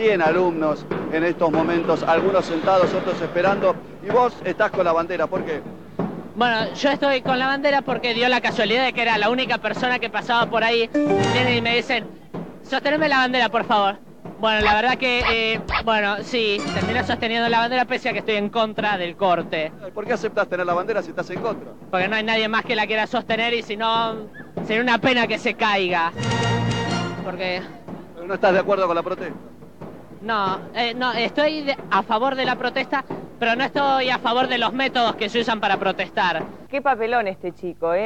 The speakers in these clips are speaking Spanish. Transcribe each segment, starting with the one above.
100 alumnos en estos momentos, algunos sentados, otros esperando, y vos estás con la bandera, ¿por qué? Bueno, yo estoy con la bandera porque dio la casualidad de que era la única persona que pasaba por ahí. Vienen y me dicen, sosteneme la bandera, por favor. Bueno, la verdad que, eh, bueno, sí, terminé sosteniendo la bandera pese a que estoy en contra del corte. ¿Por qué aceptas tener la bandera si estás en contra? Porque no hay nadie más que la quiera sostener y si no, sería una pena que se caiga. Porque... Pero no estás de acuerdo con la protesta. No, eh, no, estoy de- a favor de la protesta, pero no estoy a favor de los métodos que se usan para protestar. Qué papelón este chico, ¿eh?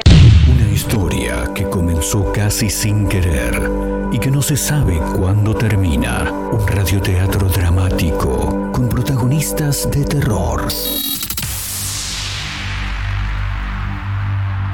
Una historia que comenzó casi sin querer y que no se sabe cuándo termina. Un radioteatro dramático con protagonistas de terror.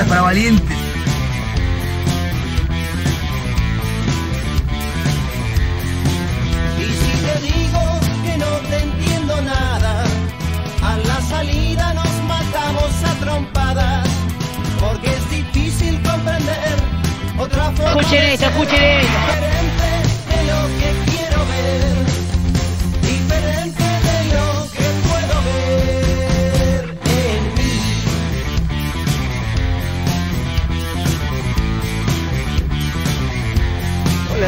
Para valientes. Y si te digo que no te entiendo nada, a la salida nos matamos a trompadas, porque es difícil comprender otra forma Escuchen de esto, escuchen esto.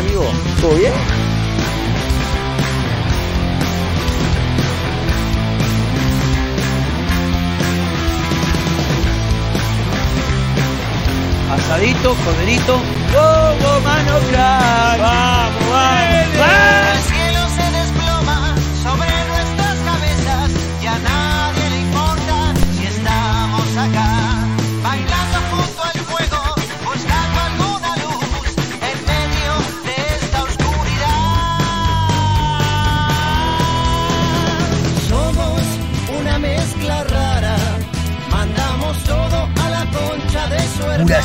Amigo, ¿todo bien? Asadito, corderito. ¡Vamos, mano crack! ¡Vamos, vamos! El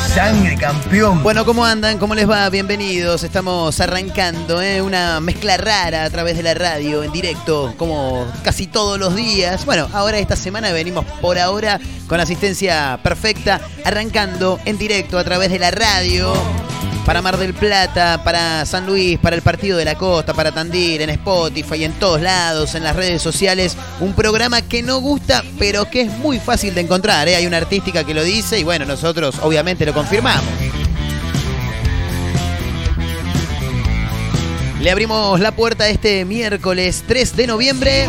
sangre, campeón. Bueno, ¿cómo andan? ¿Cómo les va? Bienvenidos. Estamos arrancando ¿eh? una mezcla rara a través de la radio, en directo, como casi todos los días. Bueno, ahora esta semana venimos por ahora con asistencia perfecta, arrancando en directo a través de la radio. Para Mar del Plata, para San Luis, para el Partido de la Costa, para Tandil, en Spotify, en todos lados, en las redes sociales. Un programa que no gusta, pero que es muy fácil de encontrar. ¿eh? Hay una artística que lo dice y bueno, nosotros obviamente lo confirmamos. Le abrimos la puerta este miércoles 3 de noviembre.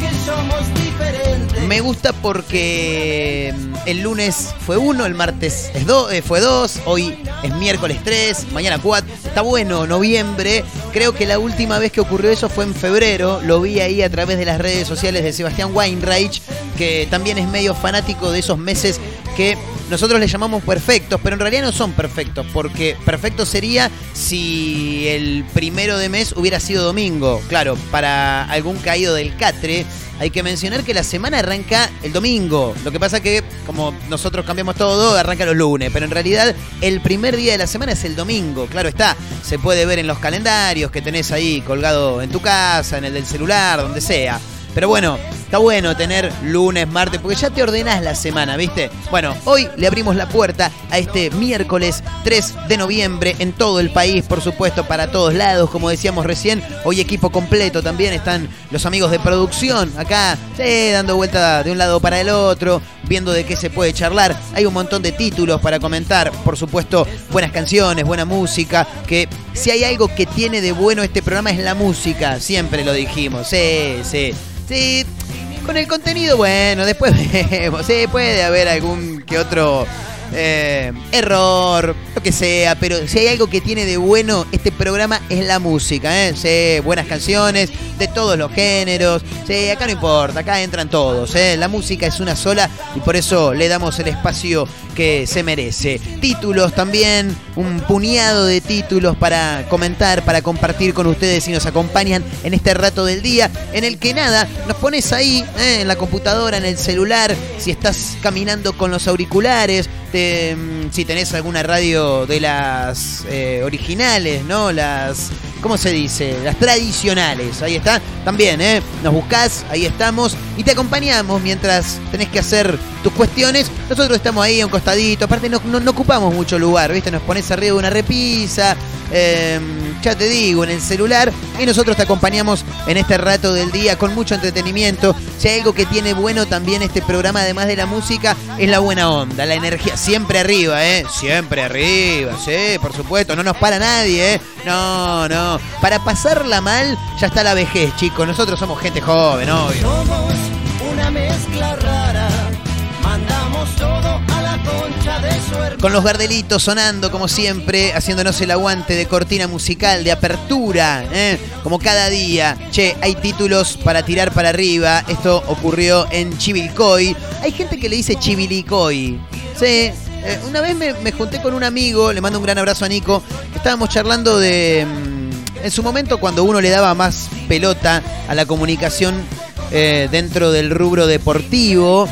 que somos diferentes. Me gusta porque mm, el lunes fue uno, el martes es eh, fue dos, hoy es miércoles 3, mañana 4. Está bueno, noviembre. Creo que la última vez que ocurrió eso fue en febrero. Lo vi ahí a través de las redes sociales de Sebastián Weinreich, que también es medio fanático de esos meses que nosotros le llamamos perfectos, pero en realidad no son perfectos, porque perfecto sería si el primero de mes hubiera sido domingo. Claro, para algún caído del catre, hay que mencionar que la semana arranca el domingo. Lo que pasa que, como nosotros cambiamos todo, arranca los lunes, pero en realidad el primer día de la semana es el domingo. Claro está, se puede ver en los calendarios que tenés ahí colgado en tu casa, en el del celular, donde sea. Pero bueno, está bueno tener lunes, martes, porque ya te ordenás la semana, ¿viste? Bueno, hoy le abrimos la puerta a este miércoles 3 de noviembre en todo el país, por supuesto, para todos lados, como decíamos recién. Hoy equipo completo también están los amigos de producción acá, sí, dando vuelta de un lado para el otro, viendo de qué se puede charlar. Hay un montón de títulos para comentar, por supuesto, buenas canciones, buena música, que si hay algo que tiene de bueno este programa es la música, siempre lo dijimos, sí, sí. Sí, Con el contenido, bueno, después vemos. Sí, puede haber algún que otro eh, error, lo que sea, pero si hay algo que tiene de bueno este programa es la música, ¿eh? Buenas canciones de todos los géneros, sí, acá no importa, acá entran todos, ¿eh? La música es una sola y por eso le damos el espacio que se merece. Títulos también, un puñado de títulos para comentar, para compartir con ustedes y nos acompañan en este rato del día en el que nada, nos pones ahí ¿eh? en la computadora, en el celular, si estás caminando con los auriculares, te- mm, si tenés alguna radio de las eh, originales, ¿no? Las, ¿cómo se dice? Las tradicionales, ahí está, también, ¿eh? Nos buscás, ahí estamos y te acompañamos mientras tenés que hacer tus cuestiones. Nosotros estamos ahí a un costadito, aparte no, ocupamos mucho lugar, ¿viste? Nos pones arriba de una repisa, eh, ya te digo, en el celular y nosotros te acompañamos en este rato del día con mucho entretenimiento. Si hay algo que tiene bueno también este programa, además de la música, es la buena onda, la energía. Siempre arriba, ¿eh? Siempre arriba, sí, por supuesto. No nos para nadie, ¿eh? No, no. Para pasarla mal, ya está la vejez, chicos. Nosotros somos gente joven, obvio. Somos una mezcla rara, mandamos todo a la concha de su hermana. Con los gardelitos sonando como siempre, haciéndonos el aguante de cortina musical, de apertura, ¿eh? como cada día. Che, hay títulos para tirar para arriba. Esto ocurrió en Chivilcoy. Hay gente que le dice Chivilcoy. Sí. eh, una vez me, me junté con un amigo, le mando un gran abrazo a Nico. Estábamos charlando de. En su momento, cuando uno le daba más pelota a la comunicación eh, dentro del rubro deportivo,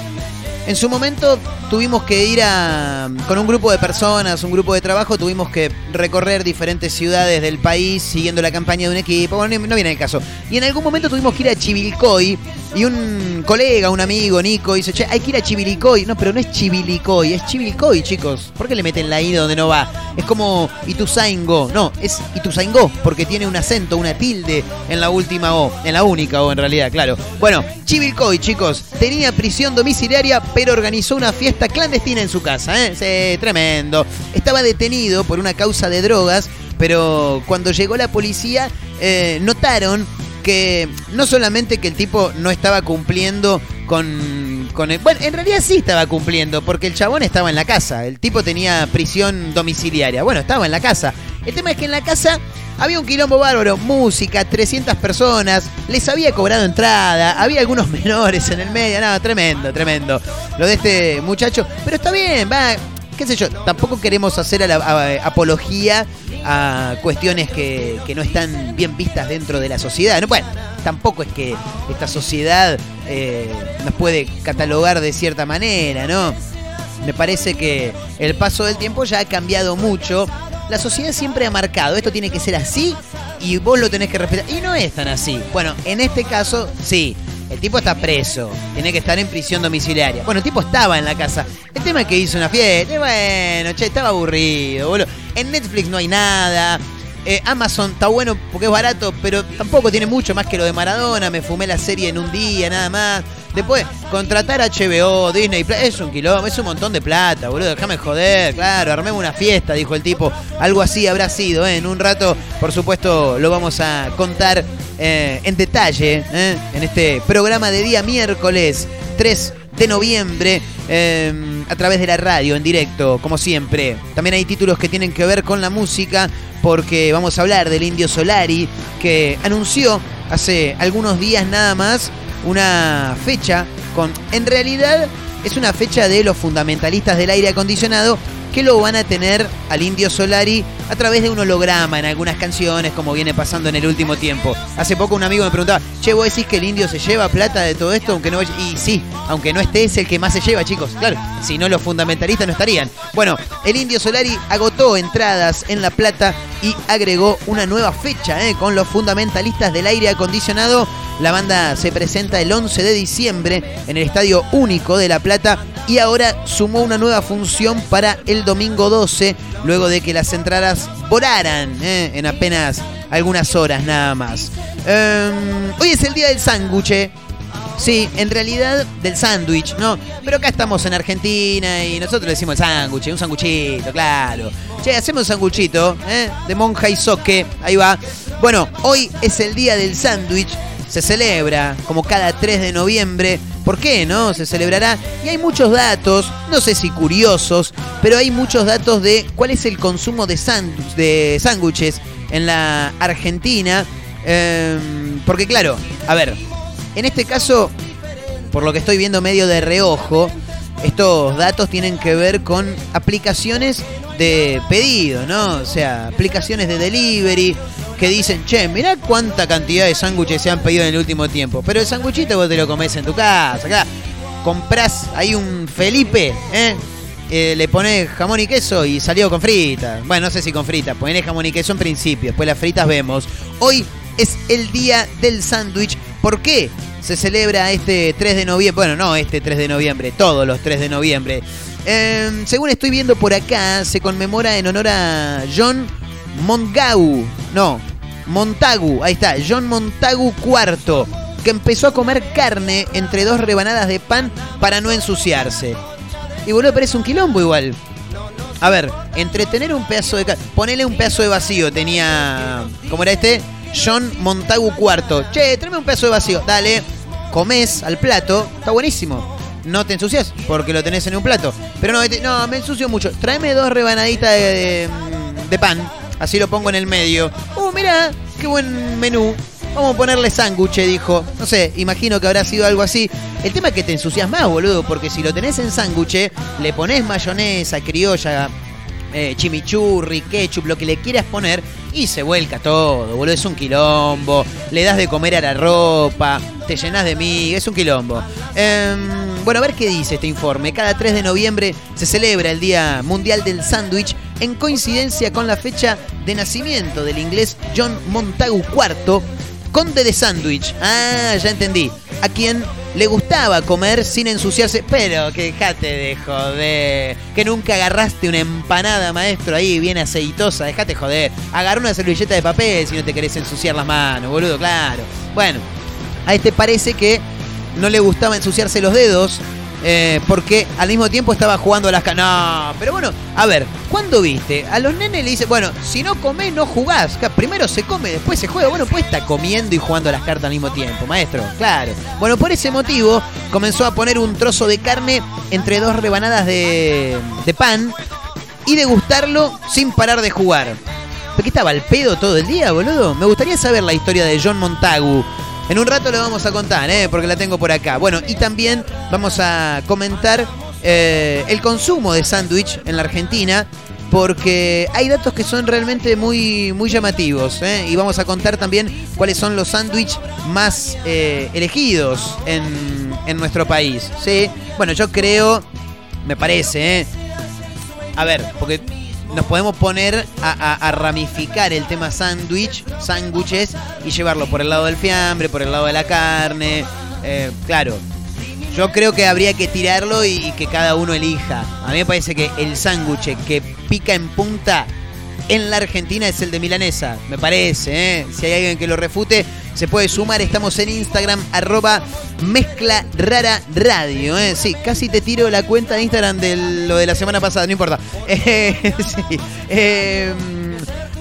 en su momento tuvimos que ir a, con un grupo de personas, un grupo de trabajo, tuvimos que recorrer diferentes ciudades del país siguiendo la campaña de un equipo. Bueno, no viene el caso. Y en algún momento tuvimos que ir a Chivilcoy y un colega, un amigo, Nico, dice, che, hay que ir a Chivilcoy. No, pero no es Chivilcoy, es Chivilcoy, chicos. ¿Por qué le meten la I donde no va? Es como Ituzaingo. No, es Ituzaingó, porque tiene un acento, una tilde en la última O, en la única O en realidad, claro. Bueno, Chivilcoy, chicos, tenía prisión domiciliaria, pero organizó una fiesta clandestina en su casa, ¿eh? Sí, tremendo. Estaba detenido por una causa de drogas, pero cuando llegó la policía, eh, notaron que no solamente que el tipo no estaba cumpliendo con, con el... Bueno, en realidad sí estaba cumpliendo, porque el chabón estaba en la casa, el tipo tenía prisión domiciliaria, bueno, estaba en la casa. El tema es que en la casa había un quilombo bárbaro, música, 300 personas, les había cobrado entrada, había algunos menores en el medio, nada, tremendo, tremendo. Lo de este muchacho, pero está bien, va, qué sé yo, tampoco queremos hacer apología a cuestiones que, que no están bien vistas dentro de la sociedad. No, bueno, tampoco es que esta sociedad eh, nos puede catalogar de cierta manera, ¿no? Me parece que el paso del tiempo ya ha cambiado mucho. La sociedad siempre ha marcado, esto tiene que ser así y vos lo tenés que respetar. Y no es tan así. Bueno, en este caso, sí. El tipo está preso, tiene que estar en prisión domiciliaria. Bueno, el tipo estaba en la casa. El tema es que hizo una fiesta. bueno, che, estaba aburrido, boludo. En Netflix no hay nada. Eh, Amazon está bueno porque es barato, pero tampoco tiene mucho más que lo de Maradona. Me fumé la serie en un día, nada más. Después, contratar HBO, Disney, es un kilómetro, es un montón de plata, boludo. Déjame joder, claro, armemos una fiesta, dijo el tipo. Algo así habrá sido, ¿eh? En un rato, por supuesto, lo vamos a contar eh, en detalle ¿eh? en este programa de día miércoles 3 de noviembre eh, a través de la radio en directo, como siempre. También hay títulos que tienen que ver con la música, porque vamos a hablar del Indio Solari, que anunció hace algunos días nada más una fecha con. En realidad es una fecha de los fundamentalistas del aire acondicionado que lo van a tener al Indio Solari a través de un holograma en algunas canciones, como viene pasando en el último tiempo. Hace poco un amigo me preguntaba, che, ¿vos decís que el Indio se lleva plata de todo esto? aunque no vaya-?" Y sí, aunque no esté, es el que más se lleva, chicos. Claro, si no los fundamentalistas no estarían. Bueno, el Indio Solari agotó entradas en La Plata y agregó una nueva fecha ¿eh? con los fundamentalistas del aire acondicionado. La banda se presenta el 11 de diciembre en el Estadio Único de La Plata y ahora sumó una nueva función para el domingo 12, luego de que las entradas volaran ¿eh? en apenas algunas horas nada más. Em, hoy es el día del sándwich. Sí, en realidad del sándwich, ¿no? Pero acá estamos en Argentina y nosotros le decimos el sándwich, un sanguchito, claro. Che, hacemos un sanguchito, ¿eh? De monja y soque, ahí va. Bueno, hoy es el día del sándwich se celebra como cada 3 de noviembre. ¿Por qué no? Se celebrará. Y hay muchos datos, no sé si curiosos, pero hay muchos datos de cuál es el consumo de sándwich- de sándwiches en la Argentina. Em, porque claro, a ver, en este caso, por lo que estoy viendo medio de reojo, estos datos tienen que ver con aplicaciones de pedido, ¿no? O sea, aplicaciones de delivery que dicen, che, mirá cuánta cantidad de sándwiches se han pedido en el último tiempo. Pero el sándwichito vos te lo comés en tu casa, acá. Comprás ahí un Felipe, ¿eh? Eh, le pones jamón y queso y salió con fritas. Bueno, no sé si con fritas, ponés jamón y queso en principio, después las fritas vemos. Hoy es el día del sándwich. ¿Por qué se celebra este 3 de noviembre? Bueno, no este 3 de noviembre, todos los 3 de noviembre. Eh, según estoy viendo por acá, se conmemora en honor a John Montagu. No, Montagu, ahí está, John Montagu IV, que empezó a comer carne entre dos rebanadas de pan para no ensuciarse. Y boludo, parece un quilombo igual. A ver, entretener un pedazo de carne. Ponele un pedazo de vacío. Tenía. ¿Cómo era este? John Montagu IV. Che, tráeme un pedazo de vacío. Dale, comes al plato. Está buenísimo. No te ensucias porque lo tenés en un plato. Pero no, este- no, me ensucio mucho. Tráeme dos rebanaditas de- de pan. Así lo pongo en el medio. Uh, mira, qué buen menú. Vamos a ponerle sándwich, dijo. No sé, imagino que habrá sido algo así. El tema es que te ensucias más, boludo, porque si lo tenés en sándwich, le pones mayonesa, criolla, eh, chimichurri, ketchup, lo que le quieras poner, y se vuelca todo, boludo. Es un quilombo. Le das de comer a la ropa, te llenas de mí, es un quilombo. Em, bueno, a ver qué dice este informe. Cada 3 de noviembre se celebra el Día Mundial del Sándwich en coincidencia con la fecha de nacimiento del inglés John Montagu IV, conde de sándwich. Ah, ya entendí. A quien le gustaba comer sin ensuciarse, pero que dejate de joder. Que nunca agarraste una empanada, maestro, ahí bien aceitosa, dejate joder. Agarra una servilleta de papel si no te querés ensuciar las manos, boludo, claro. Bueno, a este parece que no le gustaba ensuciarse los dedos. Eh, porque al mismo tiempo estaba jugando a las canas. No, pero bueno, a ver, ¿cuándo viste? A los nenes le dicen, bueno, si no comés, no jugás. Primero se come, después se juega. Bueno, pues está comiendo y jugando a las cartas al mismo tiempo, maestro. Claro. Bueno, por ese motivo comenzó a poner un trozo de carne entre dos rebanadas de, de pan y degustarlo sin parar de jugar. ¿Pero qué estaba al pedo todo el día, boludo? Me gustaría saber la historia de John Montagu. En un rato le vamos a contar, ¿eh? porque la tengo por acá. Bueno, y también vamos a comentar eh, el consumo de sándwich en la Argentina, porque hay datos que son realmente muy, muy llamativos. ¿eh? Y vamos a contar también cuáles son los sándwiches más eh, elegidos en, en nuestro país. ¿sí? Bueno, yo creo, me parece, ¿eh? A ver, porque nos podemos poner a, ramificar el tema sándwich, sándwiches, y llevarlo por el lado del fiambre, por el lado de la carne. Eh, claro, yo creo que habría que tirarlo y, y que cada uno elija. A mí me parece que el sándwich que pica en punta en la Argentina es el de milanesa, me parece. ¿eh? Si hay alguien que lo refute, se puede sumar. Estamos en Instagram, arroba mezcla rara radio. ¿eh? Sí, casi te tiro la cuenta de Instagram de lo de la semana pasada, no importa. Eh. Eh,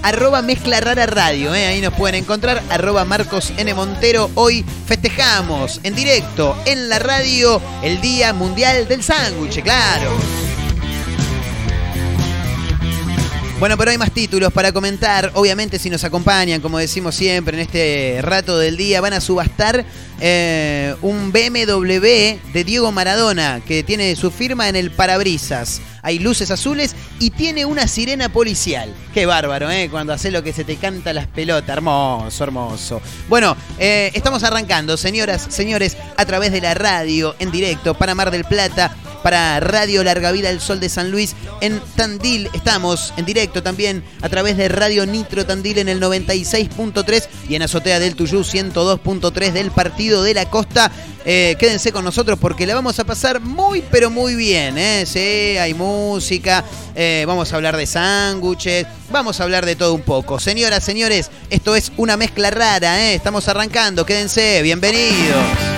arroba mezcla radio, ¿eh? ahí nos pueden encontrar, arroba Marcos N. Montero. Hoy festejamos en directo en la radio el Día Mundial del Sándwich, claro. Bueno, pero hay más títulos para comentar. Obviamente, si nos acompañan, como decimos siempre, en este rato del día, van a subastar eh, un BMW de Diego Maradona, que tiene su firma en el parabrisas. Hay luces azules y tiene una sirena policial. Qué bárbaro, ¿eh? Cuando hace lo que se te canta las pelotas. Hermoso, hermoso. Bueno, eh, estamos arrancando, señoras, señores, a través de la radio, en directo, para Mar del Plata, para Radio Larga Vida El Sol de San Luis en Tandil. Estamos en directo también a través de Radio Nitro Tandil en el 96.3 y en Azotea del Tuyú 102.3 del Partido de la Costa. Eh, quédense con nosotros porque la vamos a pasar muy pero muy bien. ¿eh? Sí, hay música, eh, vamos a hablar de sándwiches, vamos a hablar de todo un poco. Señoras, señores, esto es una mezcla rara. ¿eh? Estamos arrancando, quédense, bienvenidos.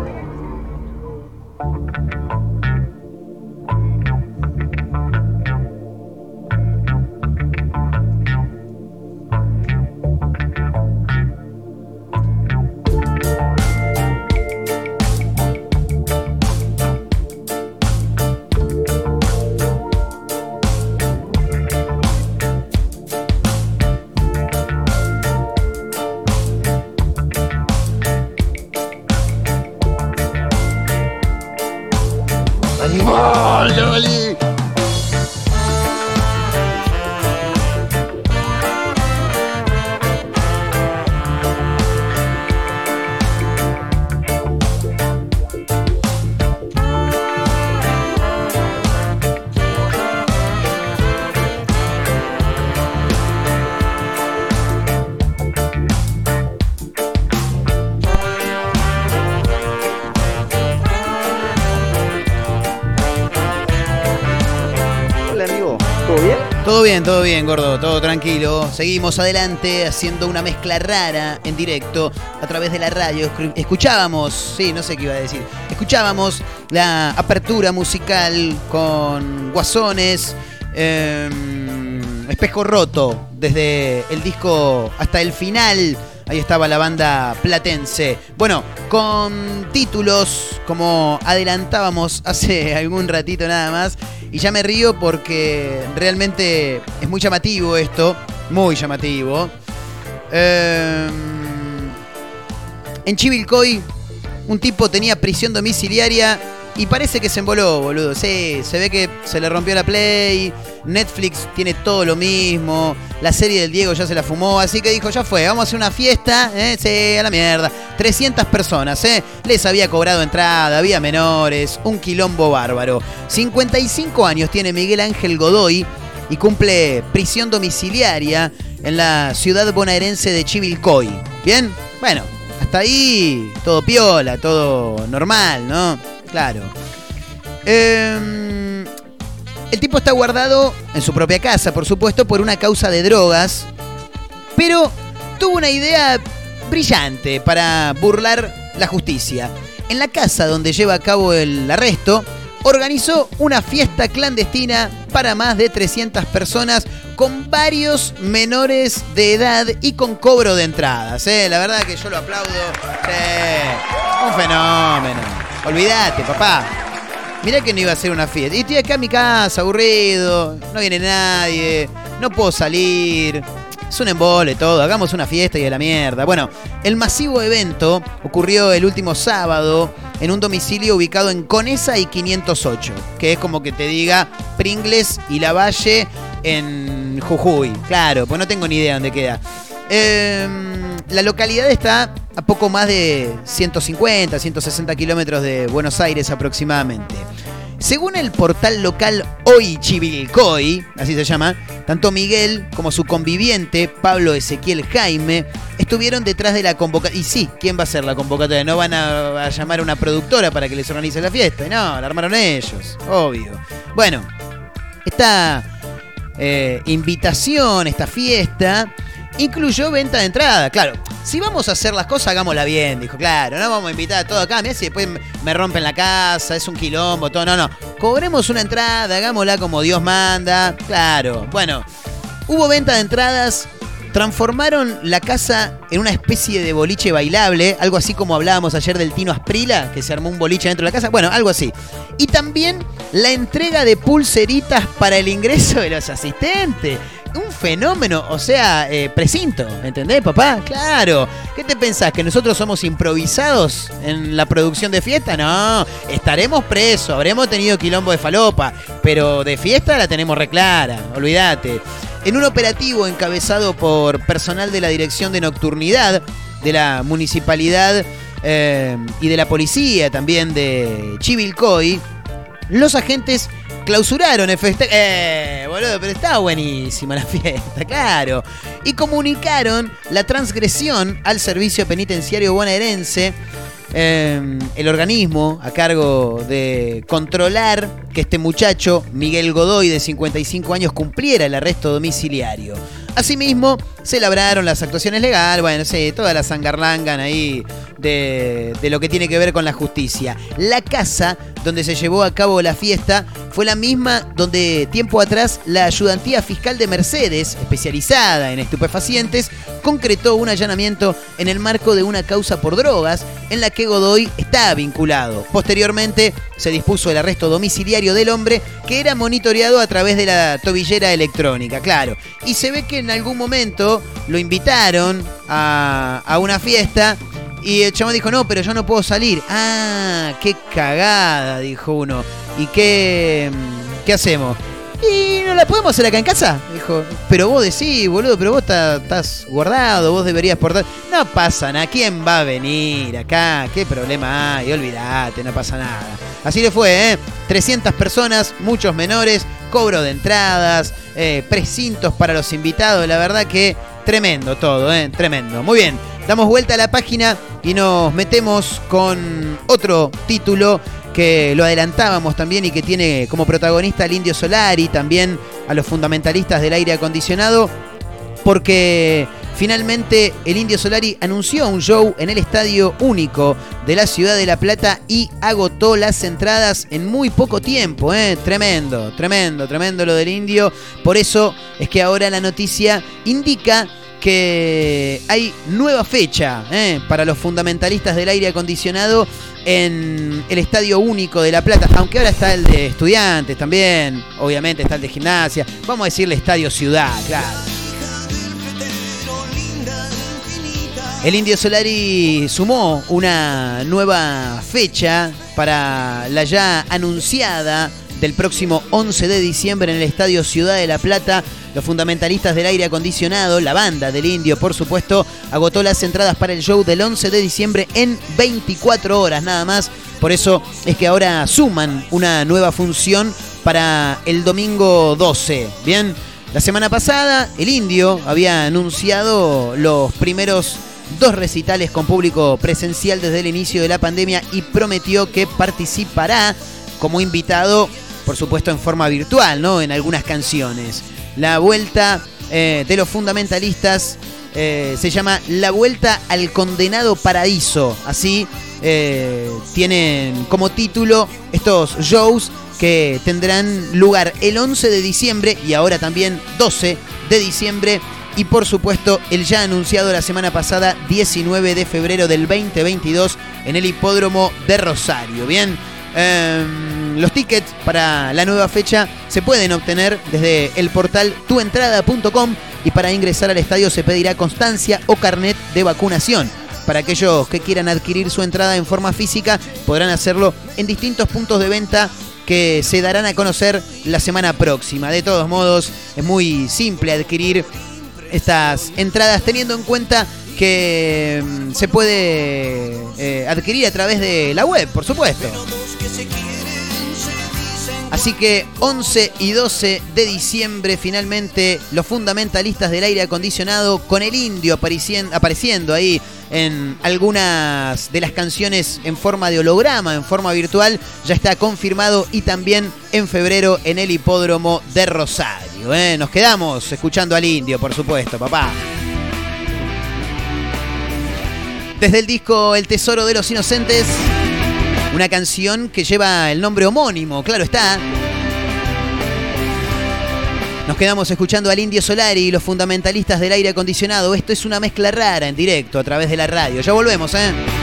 Tranquilo. Seguimos adelante haciendo una mezcla rara en directo a través de la radio. Escu- Escuchábamos, sí, no sé qué iba a decir. Escuchábamos la apertura musical con Guasones, em, Espejo Roto, desde el disco hasta el final. Ahí estaba la banda platense. Bueno, con títulos como adelantábamos hace algún ratito nada más. Y ya me río porque realmente es muy llamativo esto. Muy llamativo. Eh, en Chivilcoy, un tipo tenía prisión domiciliaria y parece que se emboló, boludo. Sí, se ve que se le rompió la Play. Netflix tiene todo lo mismo. La serie del Diego ya se la fumó. Así que dijo, ya fue, vamos a hacer una fiesta. ¿eh? Sí, a la mierda. 300 personas, ¿eh? Les había cobrado entrada, había menores. Un quilombo bárbaro. 55 años tiene Miguel Ángel Godoy y cumple prisión domiciliaria en la ciudad bonaerense de Chivilcoy. ¿Bien? Bueno, hasta ahí todo piola, todo normal, ¿no? Claro. Em, el tipo está guardado en su propia casa, por supuesto, por una causa de drogas. Pero tuvo una idea brillante para burlar la justicia. En la casa donde lleva a cabo el arresto, organizó una fiesta clandestina para más de 300 personas con varios menores de edad y con cobro de entradas. ¿eh? La verdad que yo lo aplaudo. Un fenómeno. Olvídate, papá. Mirá que no iba a ser una fiesta. Y estoy acá en mi casa, aburrido, no viene nadie, no puedo salir. Es un embole todo, hagamos una fiesta y a la mierda. Bueno, el masivo evento ocurrió el último sábado en un domicilio ubicado en Conesa y 508, que es como que te diga Pringles y La Valle en Jujuy. Claro, pues no tengo ni idea dónde queda. Em, la localidad está a poco más de 150, 160 kilómetros de Buenos Aires aproximadamente. Según el portal local Hoy Chivilcoy, así se llama, tanto Miguel como su conviviente, Pablo Ezequiel Jaime, estuvieron detrás de la convocatoria. Y sí, ¿quién va a hacer la convocatoria? No van a, llamar a una productora para que les organice la fiesta. No, la armaron ellos, obvio. Bueno, esta eh, invitación, esta fiesta, incluyó venta de entrada. Claro, si vamos a hacer las cosas, hagámosla bien, dijo. Claro, no vamos a invitar a todo acá. Mirá si después me rompen la casa, es un quilombo, todo. No, no. Cobremos una entrada, hagámosla como Dios manda. Claro, bueno. Hubo venta de entradas. Transformaron la casa en una especie de boliche bailable, algo así como hablábamos ayer del Tino Asprila, que se armó un boliche dentro de la casa, bueno, algo así. Y también la entrega de pulseritas para el ingreso de los asistentes un fenómeno, o sea, eh, precinto, ¿entendés, papá? Claro. ¿Qué te pensás? ¿Que nosotros somos improvisados en la producción de fiesta? No, estaremos presos, habremos tenido quilombo de falopa, pero de fiesta la tenemos reclara, olvídate. En un operativo encabezado por personal de la Dirección de Nocturnidad de la Municipalidad eh, y de la Policía también de Chivilcoy, los agentes clausuraron el festejo. Eh, boludo, pero estaba buenísima la fiesta, claro. Y comunicaron la transgresión al servicio penitenciario bonaerense. eh, el organismo a cargo de controlar que este muchacho, Miguel Godoy, de 55 años, cumpliera el arresto domiciliario. Asimismo, se labraron las actuaciones legales, bueno, sí, toda la sangarlangan ahí de, lo que tiene que ver con la justicia. La casa donde se llevó a cabo la fiesta fue la misma donde tiempo atrás la ayudantía fiscal de Mercedes, especializada en estupefacientes, concretó un allanamiento en el marco de una causa por drogas en la que Godoy está vinculado. Posteriormente se dispuso el arresto domiciliario del hombre que era monitoreado a través de la tobillera electrónica, claro. Y se ve que en algún momento lo invitaron a, a una fiesta y el chabón dijo, no, pero yo no puedo salir. Ah, qué cagada, dijo uno. ¿Y qué, mm, qué hacemos? ¿Y no la podemos hacer acá en casa? Dijo, pero vos decís, boludo, pero vos estás guardado, vos deberías portar. No pasa nada, ¿quién va a venir acá? ¿Qué problema hay? Olvídate, no pasa nada. Así le fue, ¿eh? 300 personas, muchos menores, cobro de entradas, eh, precintos para los invitados, la verdad que tremendo todo, ¿eh? Tremendo. Muy bien, damos vuelta a la página y nos metemos con otro título que lo adelantábamos también y que tiene como protagonista al Indio Solari, también a los fundamentalistas del aire acondicionado porque finalmente el Indio Solari anunció un show en el Estadio Único de la Ciudad de La Plata y agotó las entradas en muy poco tiempo. ¿eh? Tremendo, tremendo, tremendo lo del Indio. Por eso es que ahora la noticia indica que hay nueva fecha ¿eh? para los fundamentalistas del aire acondicionado en el Estadio Único de La Plata, aunque ahora está el de estudiantes también, obviamente está el de gimnasia, vamos a decirle Estadio Ciudad, claro. El Indio Solari sumó una nueva fecha para la ya anunciada del próximo 11 de diciembre en el Estadio Ciudad de La Plata. Los fundamentalistas del aire acondicionado, la banda del Indio, por supuesto, agotó las entradas para el show del 11 de diciembre en 24 horas nada más. Por eso es que ahora suman una nueva función para el domingo 12. Bien, la semana pasada el Indio había anunciado los primeros dos recitales con público presencial desde el inicio de la pandemia y prometió que participará como invitado, por supuesto en forma virtual, ¿no? En algunas canciones. La vuelta eh, de los fundamentalistas eh, se llama La Vuelta al Condenado Paraíso. Así eh, tienen como título estos shows que tendrán lugar el 11 de diciembre y ahora también 12 de diciembre y por supuesto el ya anunciado la semana pasada 19 de febrero del 2022 en el hipódromo de Rosario. Bien, em, los tickets para la nueva fecha se pueden obtener desde el portal tuentrada.com y para ingresar al estadio se pedirá constancia o carnet de vacunación. Para aquellos que quieran adquirir su entrada en forma física podrán hacerlo en distintos puntos de venta que se darán a conocer la semana próxima. De todos modos, es muy simple adquirir estas entradas teniendo en cuenta que mm, se puede eh, adquirir a través de la web, por supuesto. Así que 11 y 12 de diciembre finalmente los fundamentalistas del aire acondicionado con el indio apareciendo, apareciendo ahí en algunas de las canciones en forma de holograma, en forma virtual, ya está confirmado y también en febrero en el hipódromo de Rosario. ¿Eh? Nos quedamos escuchando al indio, por supuesto, papá. Desde el disco El Tesoro de los Inocentes, una canción que lleva el nombre homónimo, claro está. Nos quedamos escuchando al Indio Solari y los fundamentalistas del aire acondicionado. Esto es una mezcla rara en directo a través de la radio. Ya volvemos, ¿eh?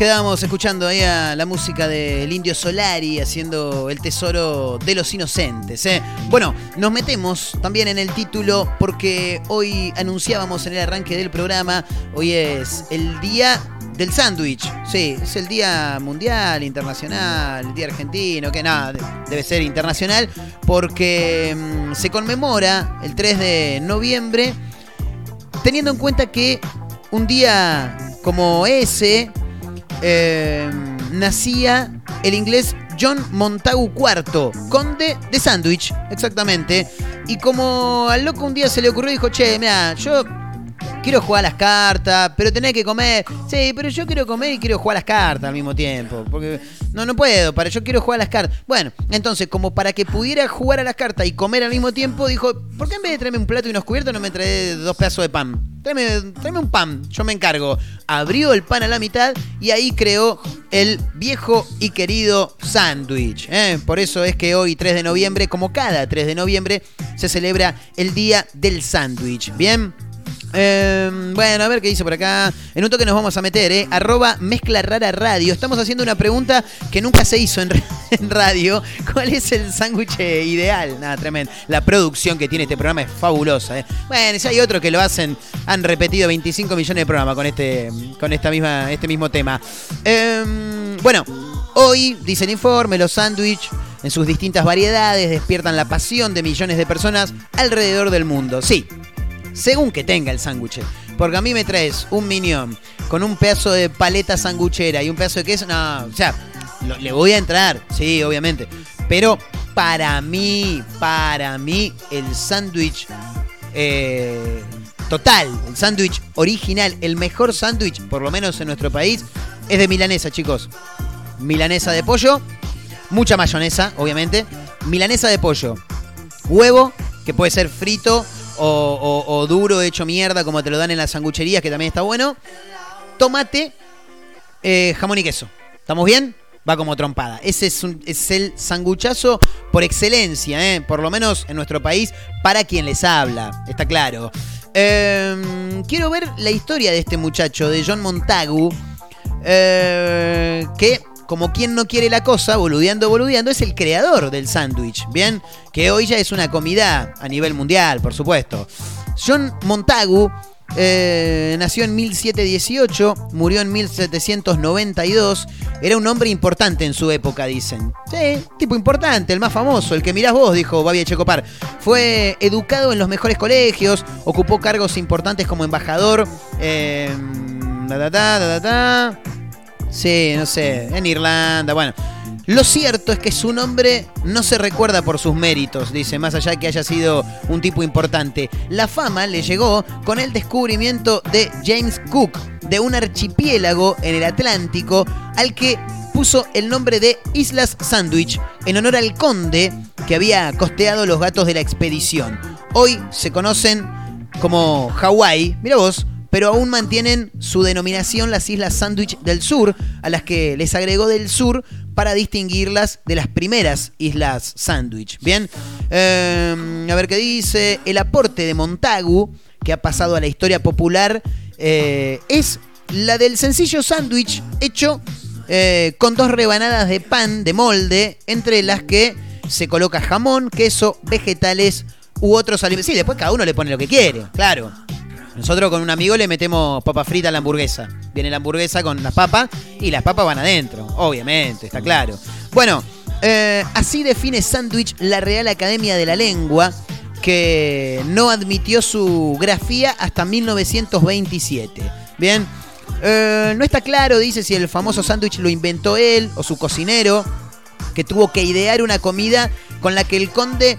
Quedábamos escuchando ahí a la música del Indio Solari haciendo el tesoro de los inocentes. ¿eh? Bueno, nos metemos también en el título porque hoy anunciábamos en el arranque del programa, hoy es el día del sándwich. Sí, es el día mundial, internacional, el día argentino, que nada, debe ser internacional porque mm, se conmemora el 3 de noviembre teniendo en cuenta que un día como ese eh, nacía el inglés John Montagu IV, conde de Sandwich, exactamente. Y como al loco un día se le ocurrió, dijo, che, mira, yo quiero jugar a las cartas, pero tenés que comer. Sí, pero yo quiero comer y quiero jugar a las cartas al mismo tiempo. Porque no, no puedo, para yo quiero jugar a las cartas. Bueno, entonces, como para que pudiera jugar a las cartas y comer al mismo tiempo, dijo, ¿por qué en vez de traerme un plato y unos cubiertos no me traes dos pedazos de pan? Tráeme, tráeme un pan, yo me encargo. Abrió el pan a la mitad y ahí creó el viejo y querido sándwich. ¿eh? Por eso es que hoy, 3 de noviembre, como cada 3 de noviembre, se celebra el Día del Sándwich. ¿Bien? Eh, bueno, a ver qué dice por acá. En un toque nos vamos a meter, ¿eh? Arroba mezcla rara radio. Estamos haciendo una pregunta que nunca se hizo en, radio. ¿Cuál es el sándwich ideal? Nada, tremendo. La producción que tiene este programa es fabulosa, ¿eh? Bueno, si hay otros que lo hacen, han repetido 25 millones de programas con este, con esta misma, este mismo tema. Eh, bueno, hoy, dice el informe, los sándwiches en sus distintas variedades despiertan la pasión de millones de personas alrededor del mundo. Sí, según que tenga el sándwich. Porque a mí me traes un minión con un pedazo de paleta sanguchera y un pedazo de queso. No, o sea, le voy a entrar, sí, obviamente. Pero para mí, para mí, el sándwich eh, total, el sándwich original, el mejor sándwich, por lo menos en nuestro país, es de milanesa, chicos. Milanesa de pollo, mucha mayonesa, obviamente. Milanesa de pollo, huevo, que puede ser frito o, o- o duro, hecho mierda, como te lo dan en las sangucherías, que también está bueno. Tomate, eh, jamón y queso. ¿Estamos bien? Va como trompada. Ese es, es el sanguchazo por excelencia, ¿eh? por lo menos en nuestro país, para quien les habla, está claro. Eh, quiero ver la historia de este muchacho, de John Montagu, eh, que como quien no quiere la cosa, boludeando, boludeando, es el creador del sándwich, ¿bien? Que hoy ya es una comida a nivel mundial, por supuesto. John Montagu eh, nació en 1718, murió en 1792. Era un hombre importante en su época, dicen. Sí, tipo importante, el más famoso, el que mirás vos, dijo Babi Checopar. Fue educado en los mejores colegios, ocupó cargos importantes como embajador. Eh, da, da, da. Sí, no sé, en Irlanda, bueno. Lo cierto es que su nombre no se recuerda por sus méritos, dice, más allá que haya sido un tipo importante. La fama le llegó con el descubrimiento de James Cook, de un archipiélago en el Atlántico, al que puso el nombre de Islas Sandwich, en honor al conde que había costeado los gatos de la expedición. Hoy se conocen como Hawái, mira vos, pero aún mantienen su denominación las Islas Sandwich del Sur, a las que les agregó del Sur para distinguirlas de las primeras Islas Sandwich. Bien, Eh, a ver qué dice. El aporte de Montagu, que ha pasado a la historia popular, eh, es la del sencillo sándwich hecho eh, con dos rebanadas de pan de molde, entre las que se coloca jamón, queso, vegetales u otros alimentos. Sí, después cada uno le pone lo que quiere, claro. Nosotros con un amigo le metemos papa frita a la hamburguesa. Viene la hamburguesa con las papas y las papas van adentro, obviamente, está claro. Bueno, Eh, así define sándwich la Real Academia de la Lengua, que no admitió su grafía hasta 1927. Bien, Eh, no está claro, dice, si el famoso sándwich lo inventó él o su cocinero, que tuvo que idear una comida con la que el conde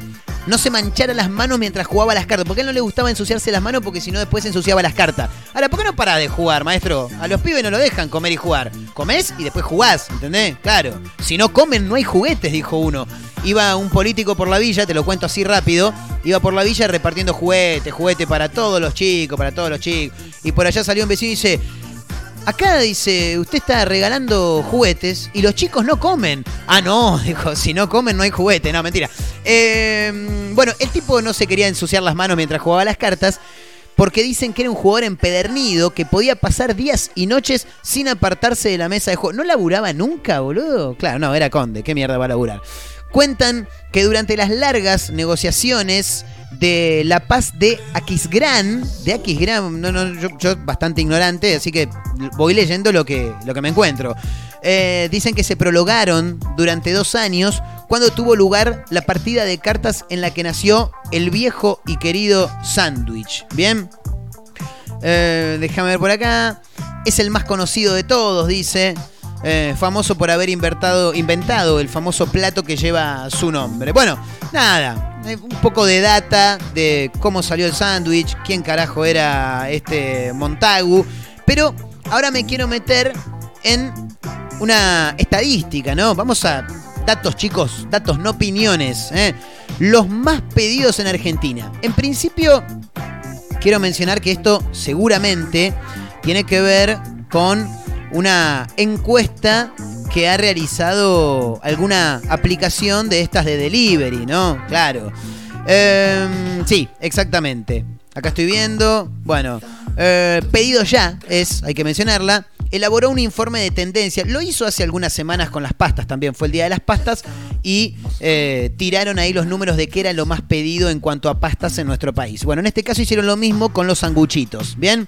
no se manchara las manos mientras jugaba las cartas. Porque a él no le gustaba ensuciarse las manos porque si no después ensuciaba las cartas. Ahora, ¿por qué no para de jugar, maestro? A los pibes no lo dejan comer y jugar. Comés y después jugás, ¿entendés? Claro. Si no comen, no hay juguetes, dijo uno. Iba un político por la villa, te lo cuento así rápido. Iba por la villa repartiendo juguetes, juguetes para todos los chicos, para todos los chicos. Y por allá salió un vecino y dice, Acá dice, usted está regalando juguetes y los chicos no comen. Ah, no, dijo, si no comen no hay juguete. No, mentira. Eh, bueno, el tipo no se quería ensuciar las manos mientras jugaba las cartas porque dicen que era un jugador empedernido que podía pasar días y noches sin apartarse de la mesa de juego. ¿No laburaba nunca, boludo? Claro, no, era conde. ¿Qué mierda va a laburar? Cuentan que durante las largas negociaciones de la paz de Aquisgrán, de Aquisgrán, no, no, yo, yo bastante ignorante, así que voy leyendo lo que, lo que me encuentro. Eh, dicen que se prologaron durante dos años cuando tuvo lugar la partida de cartas en la que nació el viejo y querido Sandwich. Bien, Eh, déjame ver por acá. Es el más conocido de todos, dice. Eh, famoso por haber inventado, el famoso plato que lleva su nombre. Bueno, nada, eh, un poco de data de cómo salió el sándwich, quién carajo era este Montagu. Pero ahora me quiero meter en una estadística, ¿no? Vamos a datos, chicos, datos, no opiniones. ¿eh? Los más pedidos en Argentina. En principio, quiero mencionar que esto seguramente tiene que ver con una encuesta que ha realizado alguna aplicación de estas de delivery, ¿no? Claro. Em, sí, exactamente. Acá estoy viendo. Bueno, eh, pedido ya es, hay que mencionarla. Elaboró un informe de tendencia. Lo hizo hace algunas semanas con las pastas también. Fue el día de las pastas. Y eh, tiraron ahí los números de qué era lo más pedido en cuanto a pastas en nuestro país. Bueno, en este caso hicieron lo mismo con los sanguchitos. Bien.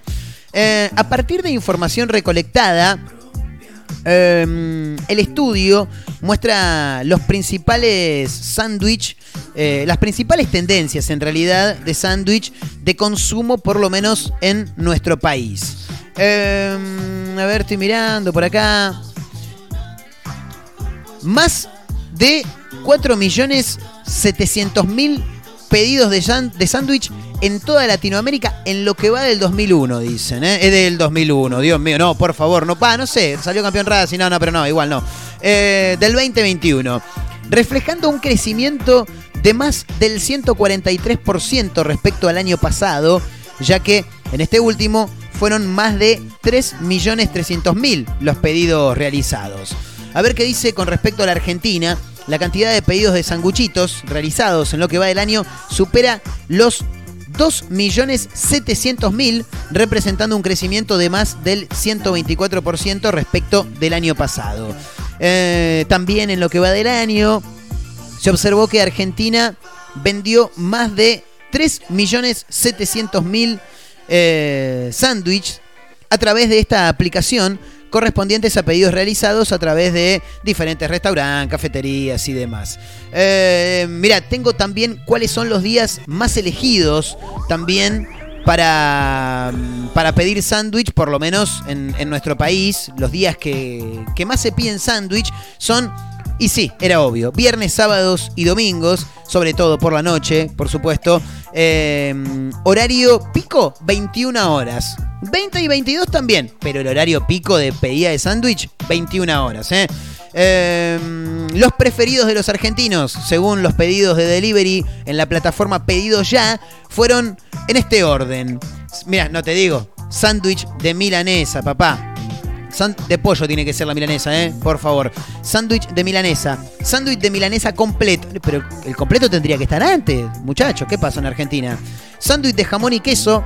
Eh, a partir de información recolectada, eh, el estudio muestra los principales sándwich, eh, las principales tendencias en realidad de sándwich de consumo, por lo menos en nuestro país. Eh, a ver, estoy mirando por acá. Más de 4.700.000 pedidos de sándwich en toda Latinoamérica en lo que va del 2001, dicen. ¿eh? Es del 2001, Dios mío, no, por favor, no, pa, no sé, salió campeón Racing, no, no, pero no, igual no. Eh, del 2021, reflejando un crecimiento de más del 143% respecto al año pasado, ya que en este último fueron más de 3.300.000 los pedidos realizados. A ver qué dice con respecto a la Argentina. La cantidad de pedidos de sanguchitos realizados en lo que va del año supera los 2.700.000, representando un crecimiento de más del 124% respecto del año pasado. Eh, también en lo que va del año, se observó que Argentina vendió más de 3.700.000 eh, sándwiches a través de esta aplicación correspondientes a pedidos realizados a través de diferentes restaurantes, cafeterías y demás. Eh, mira, tengo también cuáles son los días más elegidos también para, para pedir sándwich, por lo menos en, en nuestro país. Los días que, que más se piden sándwich son y sí, era obvio. Viernes, sábados y domingos, sobre todo por la noche, por supuesto. Eh, horario pico, 21 horas. 20 y 22 también, pero el horario pico de pedida de sándwich, 21 horas. ¿eh? Eh, los preferidos de los argentinos, según los pedidos de delivery en la plataforma Pedido Ya, fueron en este orden. Mira, no te digo, sándwich de milanesa, papá. De pollo tiene que ser la milanesa, ¿eh? Por favor. Sándwich de milanesa. Sándwich de milanesa completo. Pero el completo tendría que estar antes, muchachos. ¿Qué pasa en Argentina? Sándwich de jamón y queso.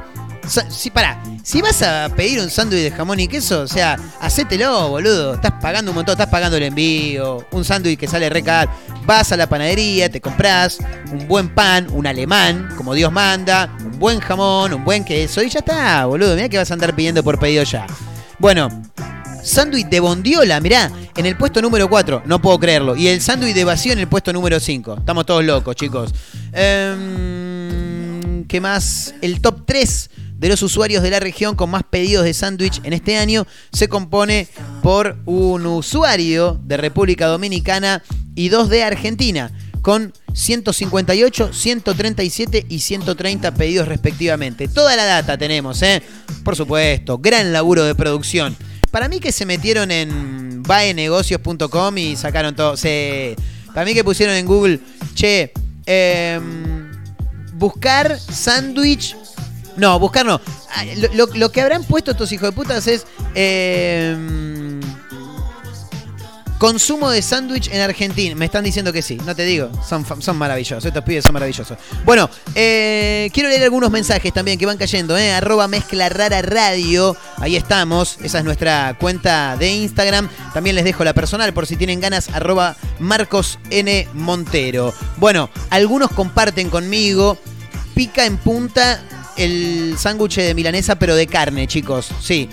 Si, pará, si vas a pedir un sándwich de jamón y queso, o sea, hacételo, boludo. Estás pagando un montón, estás pagando el envío, un sándwich que sale re caro. Vas a la panadería, te compras un buen pan, un alemán, como Dios manda, un buen jamón, un buen queso, y ya está, boludo. Mira que vas a andar pidiendo por pedido ya. Bueno, sándwich de bondiola, mirá, en el puesto número 4, no puedo creerlo. Y el sándwich de vacío en el puesto número 5. Estamos todos locos, chicos. Em, ¿Qué más? El top 3 de los usuarios de la región con más pedidos de sándwich en este año se compone por un usuario de República Dominicana y dos de Argentina, con 158, 137 y 130 pedidos respectivamente. Toda la data tenemos, ¿eh? Por supuesto, gran laburo de producción. Para mí que se metieron en baenegocios.com y sacaron todo. Para mí que pusieron en Google, che, em, buscar sándwich. No, buscar no. Lo que habrán puesto estos hijos de putas es. em, Consumo de sándwich en Argentina. Me están diciendo que sí, no te digo. Son, son maravillosos, estos pibes son maravillosos. Bueno, eh, quiero leer algunos mensajes también que van cayendo, ¿eh? Arroba mezcla rara radio. Ahí estamos. Esa es nuestra cuenta de Instagram. También les dejo la personal por si tienen ganas. Arroba Marcos N. Montero. Bueno, algunos comparten conmigo. Pica en punta el sándwich de milanesa, pero de carne, chicos. Sí.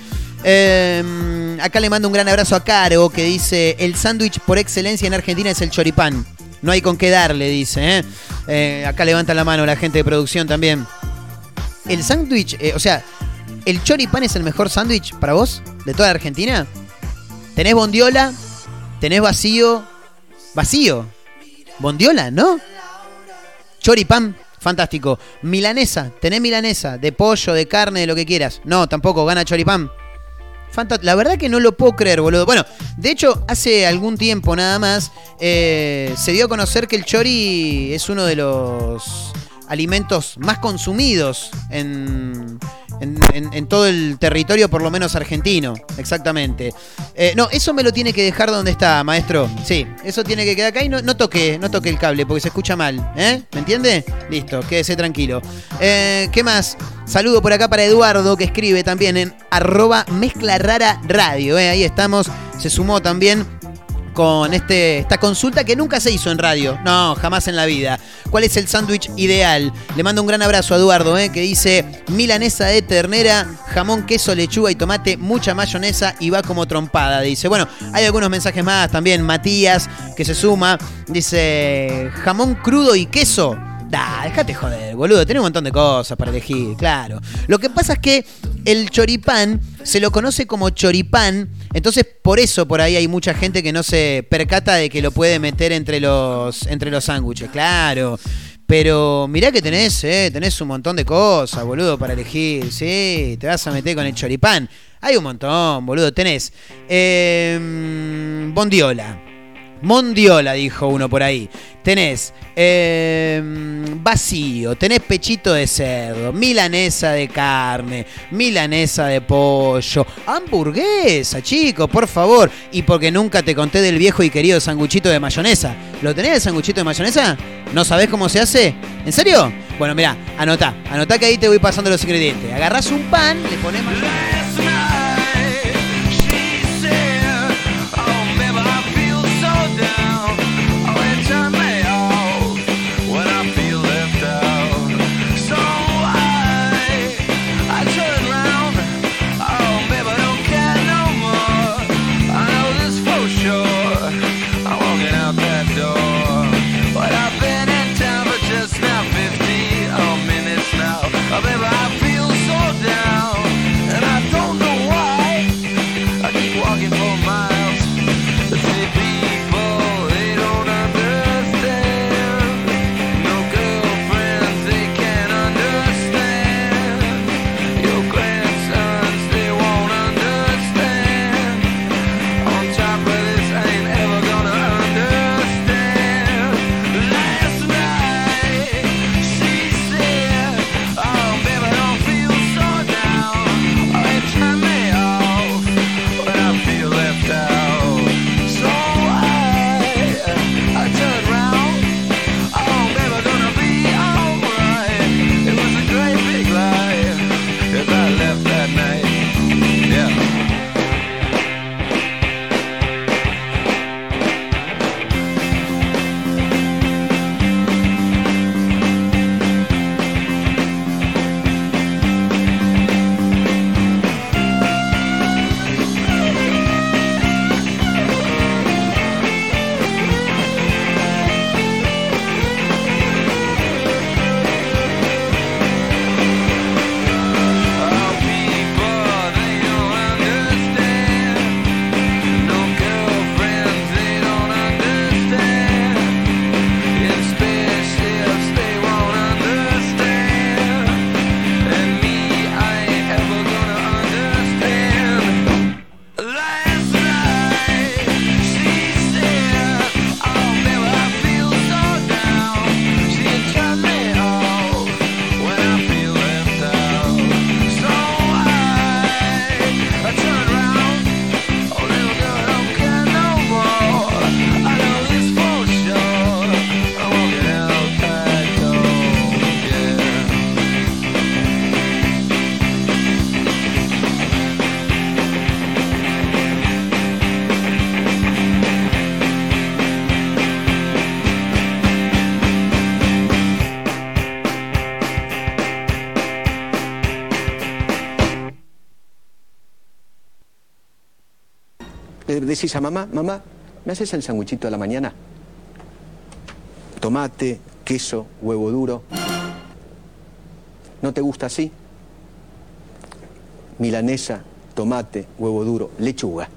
Eh, acá le mando un gran abrazo a Caro que dice, el sándwich por excelencia en Argentina es el choripán. No hay con qué darle, dice. ¿eh? Eh, acá levanta la mano la gente de producción también. El sándwich, eh, o sea, ¿el choripán es el mejor sándwich para vos de toda Argentina? ¿Tenés bondiola? ¿Tenés vacío? ¿Vacío? ¿Bondiola, no? Choripán, fantástico. Milanesa, tenés milanesa, de pollo, de carne, de lo que quieras. No, tampoco, gana choripán. La verdad que no lo puedo creer, boludo. Bueno, de hecho, hace algún tiempo nada más eh, se dio a conocer que el chori es uno de los alimentos más consumidos en, en- en- todo el territorio, por lo menos argentino. Exactamente. Eh, no, eso me lo tiene que dejar donde está, maestro. Sí, eso tiene que quedar acá y no, no toque, no toque el cable porque se escucha mal. ¿eh? ¿Me entiende? Listo, quédese tranquilo. Eh, ¿Qué más? Saludo por acá para Eduardo que escribe también en arroba mezcla rara radio. ¿eh? Ahí estamos. Se sumó también con este, esta consulta que nunca se hizo en radio. No, jamás en la vida. ¿Cuál es el sándwich ideal? Le mando un gran abrazo a Eduardo, eh, que dice milanesa de ternera, jamón, queso, lechuga y tomate, mucha mayonesa y va como trompada. Dice, bueno, hay algunos mensajes más también. Matías, que se suma, dice jamón crudo y queso. Da, déjate joder, boludo. Tiene un montón de cosas para elegir, claro. Lo que pasa es que el choripán se lo conoce como choripán. Entonces, por eso por ahí hay mucha gente que no se percata de que lo puede meter entre los, entre los sándwiches, claro. Pero mirá que tenés, eh, tenés un montón de cosas, boludo, para elegir. Sí, te vas a meter con el choripán. Hay un montón, boludo. Tenés eh, bondiola. Mondiola, dijo uno por ahí. Tenés eh, vacío, tenés pechito de cerdo, milanesa de carne, milanesa de pollo, hamburguesa, chico, por favor. Y porque nunca te conté del viejo y querido sanguchito de mayonesa. ¿Lo tenés el sanguchito de mayonesa? ¿No sabés cómo se hace? ¿En serio? Bueno, mirá, anotá, anotá que ahí te voy pasando los ingredientes. Agarrás un pan, le pones mayonesa. Le decís a mamá, mamá, ¿me haces el sanguchito a la mañana? Tomate, queso, huevo duro. ¿No te gusta así? Milanesa, tomate, huevo duro, lechuga.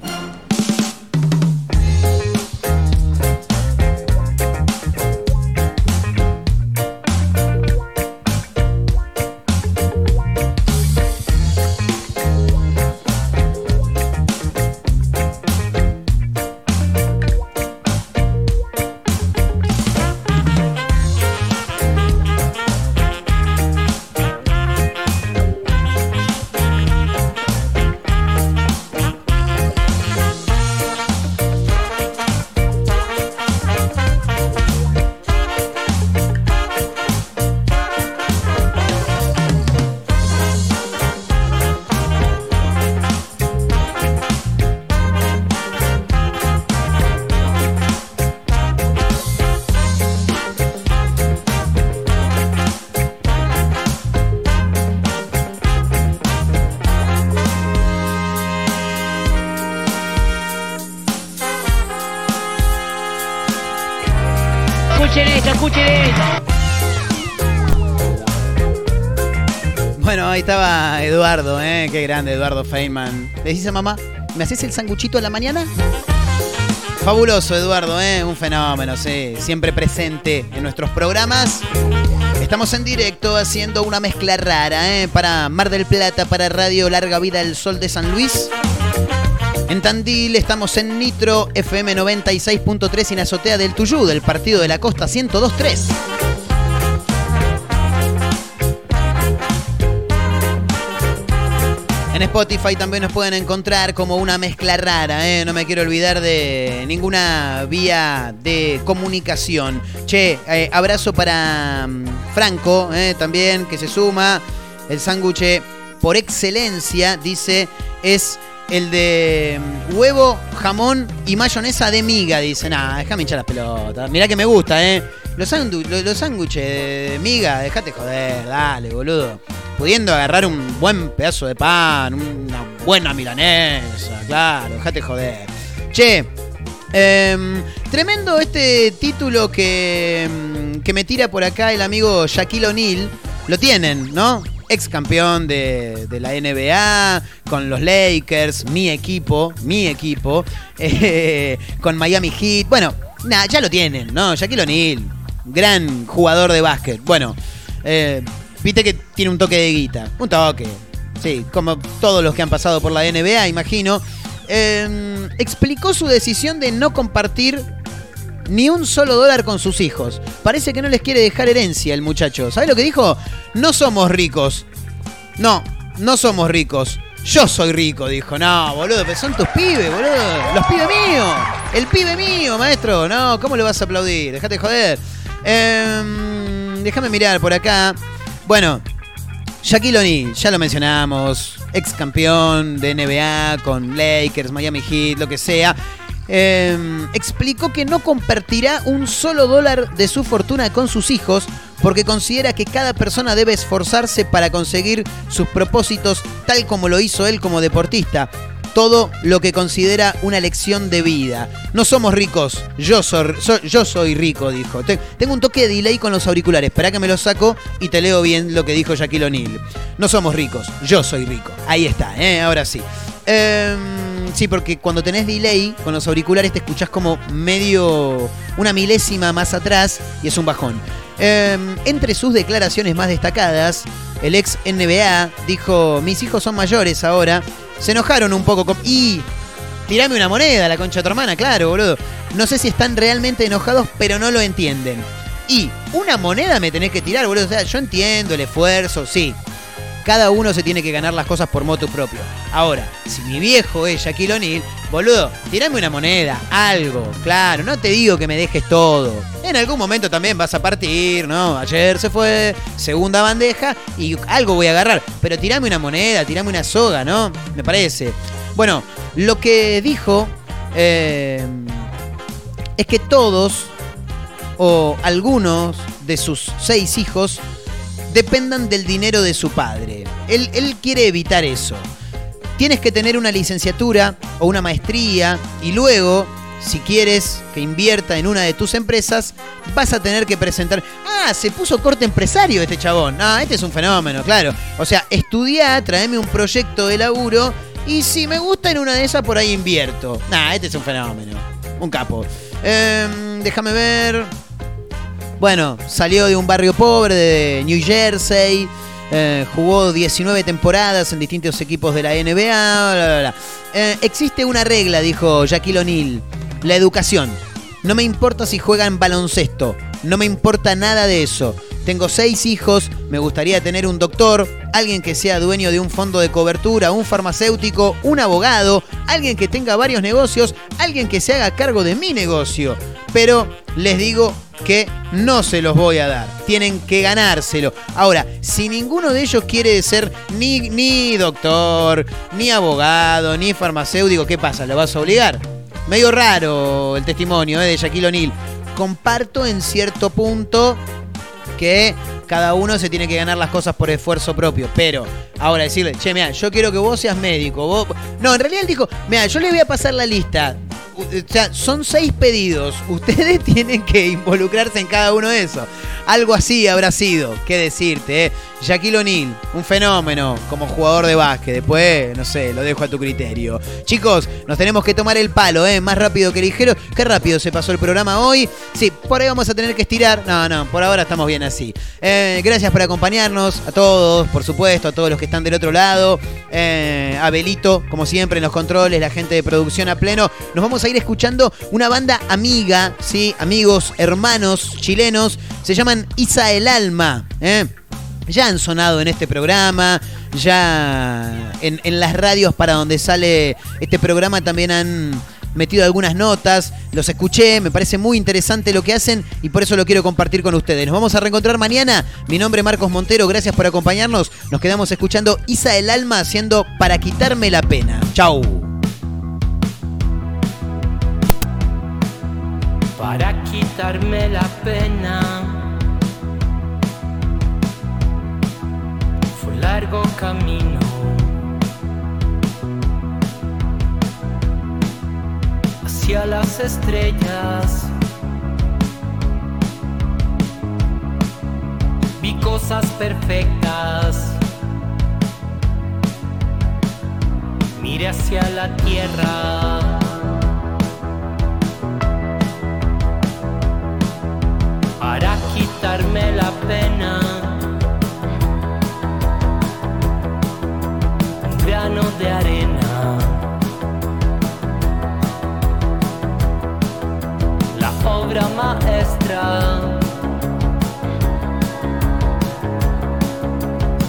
Eduardo, ¿eh? Qué grande Eduardo Feynman. ¿Le dices a mamá, ¿me haces el sanguchito a la mañana? Fabuloso, Eduardo, ¿eh? Un fenómeno, sí. Siempre presente en nuestros programas. Estamos en directo haciendo una mezcla rara, ¿eh? Para Mar del Plata, para Radio Larga Vida El Sol de San Luis. En Tandil estamos en Nitro FM 96.3 y en Azotea del Tuyú, del Partido de la Costa 102.3. En Spotify también nos pueden encontrar como una mezcla rara, ¿eh? no me quiero olvidar de ninguna vía de comunicación. Che, eh, abrazo para mm, Franco ¿eh? también, que se suma. El sándwich por excelencia, dice, es el de mm, huevo, jamón y mayonesa de miga. Dice, nah, déjame hinchar las pelotas. Mirá que me gusta, ¿eh? Los, los sándwiches de miga, déjate joder, dale, boludo. Pudiendo agarrar un buen pedazo de pan, una buena milanesa, claro, déjate joder. Che, em, tremendo este título que, mm, que me tira por acá el amigo Shaquille O'Neal. Lo tienen, ¿no? Ex campeón de, la NBA, con los Lakers, mi equipo, mi equipo, eh, con Miami Heat. Bueno, nada, ya lo tienen, ¿no? Shaquille O'Neal, gran jugador de básquet. Bueno, eh, viste que tiene un toque de guita. Un toque. Sí, como todos los que han pasado por la NBA, imagino. Eh, explicó su decisión de no compartir ni un solo dólar con sus hijos. Parece que no les quiere dejar herencia el muchacho. ¿Sabes lo que dijo? No somos ricos. No, no somos ricos. Yo soy rico, dijo. No, boludo, son tus pibes, boludo. Los pibes míos. El pibe mío, maestro. No, ¿cómo le vas a aplaudir? Dejate de joder. Em, déjame mirar por acá. Bueno, Shaquille O'Neal, ya lo mencionamos, ex campeón de NBA con Lakers, Miami Heat, lo que sea. Eh, explicó que no compartirá un solo dólar de su fortuna con sus hijos porque considera que cada persona debe esforzarse para conseguir sus propósitos tal como lo hizo él como deportista. Todo lo que considera una lección de vida. No somos ricos, yo soy, so- yo soy rico, dijo. Te- tengo un toque de delay con los auriculares, espera que me los saco y te leo bien lo que dijo Shaquille O'Neal. No somos ricos, yo soy rico. Ahí está, ¿eh? ahora sí. Em, sí, porque cuando tenés delay con los auriculares te escuchás como medio una milésima más atrás y es un bajón. Em, entre sus declaraciones más destacadas, el ex NBA dijo, mis hijos son mayores ahora, se enojaron un poco con... Y tirame una moneda, la concha de tu hermana, claro, boludo. No sé si están realmente enojados, pero no lo entienden. Y una moneda me tenés que tirar, boludo. O sea, yo entiendo el esfuerzo, sí. Cada uno se tiene que ganar las cosas por moto propio. Ahora, si mi viejo es Shaquille O'Neal, boludo, tirame una moneda, algo, claro, no te digo que me dejes todo. En algún momento también vas a partir, ¿no? Ayer se fue, segunda bandeja, y algo voy a agarrar. Pero tirame una moneda, tirame una soga, ¿no? Me parece. Bueno, lo que dijo eh, es que todos o algunos de sus seis hijos dependan del dinero de su padre. Él, él quiere evitar eso. tienes que tener una licenciatura o una maestría y luego, si quieres que invierta en una de tus empresas, vas a tener que presentar. Ah, se puso corte empresario este chabón. Ah, este es un fenómeno, claro. O sea, estudiá, traeme un proyecto de laburo y si me gusta en una de esas, por ahí invierto. Nah, este es un fenómeno. Un capo. Em, déjame ver. Bueno, salió de un barrio pobre de New Jersey. eh, jugó 19 temporadas en distintos equipos de la NBA. bla, bla. Eh, existe una regla, dijo Shaquille O'Neal. La educación. No me importa si juegan baloncesto. No me importa nada de eso. Tengo seis hijos, me gustaría tener un doctor, alguien que sea dueño de un fondo de cobertura, un farmacéutico, un abogado, alguien que tenga varios negocios, alguien que se haga cargo de mi negocio. Pero les digo que no se los voy a dar. Tienen que ganárselo. Ahora, si ninguno de ellos quiere ser ni, ni doctor, ni abogado, ni farmacéutico, ¿qué pasa? ¿Lo vas a obligar? Medio raro el testimonio eh, de Shaquille O'Neal. Comparto en cierto punto que cada uno se tiene que ganar las cosas por esfuerzo propio. Pero ahora decirle, che, mira, yo quiero que vos seas médico. Vos... No, en realidad él dijo, mira, yo le voy a pasar la lista. O sea, son seis pedidos. Ustedes tienen que involucrarse en cada uno de esos. Algo así habrá sido. ¿Qué decirte, eh? Shaquille O'Neal, un fenómeno como jugador de básquet. Después, no sé, lo dejo a tu criterio. Chicos, nos tenemos que tomar el palo, ¿eh? Más rápido que ligero. Qué rápido se pasó el programa hoy. Sí, por ahí vamos a tener que estirar. No, no, por ahora estamos bien así. Eh, gracias por acompañarnos, a todos, por supuesto, a todos los que están del otro lado. Eh, a como siempre, en los controles, la gente de producción a pleno. Nos vamos a ir escuchando una banda amiga, ¿sí? Amigos, hermanos chilenos. Se llaman Isa el Alma, ¿eh? Ya han sonado en este programa, ya en, las radios para donde sale este programa también han metido algunas notas, los escuché, me parece muy interesante lo que hacen y por eso lo quiero compartir con ustedes. Nos vamos a reencontrar mañana. Mi nombre es Marcos Montero, gracias por acompañarnos. Nos quedamos escuchando Isa el Alma haciendo Para quitarme la pena. Chau. para quitarme la pena. Largo camino. Hacia las estrellas. Vi cosas perfectas. Miré hacia la tierra. para quitarme la pena.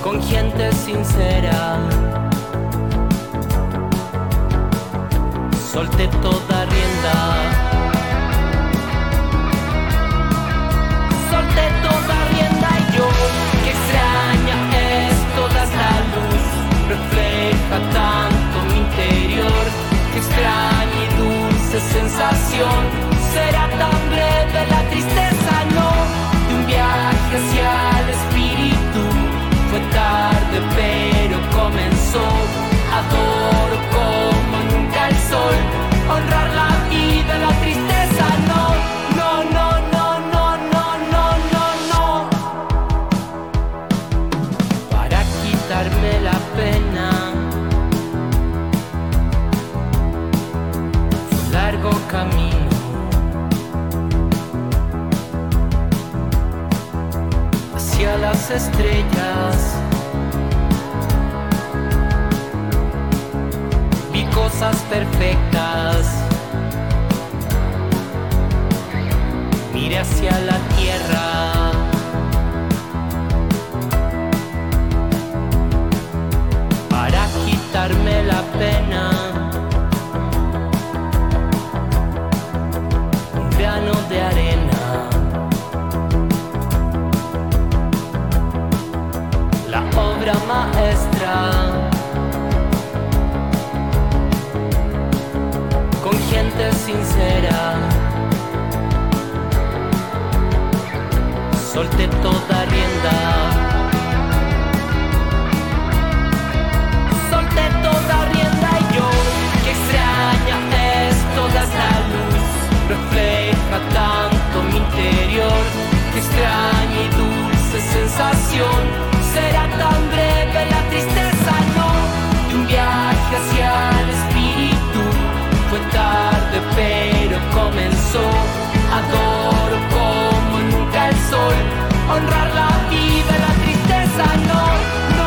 Con gente sincera. Solté toda rienda. solté toda rienda y yo que extraña es toda esta luz refleja tanto mi interior que extraña y dulce sensación será tan breve la tristeza no de un viaje hacia el espíritu. Fue tarde pero comenzó. Adoro como nunca el sol honrar la vida la hacia las estrellas vi cosas perfectas miré hacia la tierra. Para quitarme la pena. serte sincera. Solté toda rienda. Solté toda rienda y yo, que extraña es toda la luz. refleja tanto mi interior, que extraña y dulce sensación. Será tan breve la tristeza, no, de un viaje hacia el espíritu. Fue tan Adoro como nunca el sol. Honrar la vida, y la tristeza no.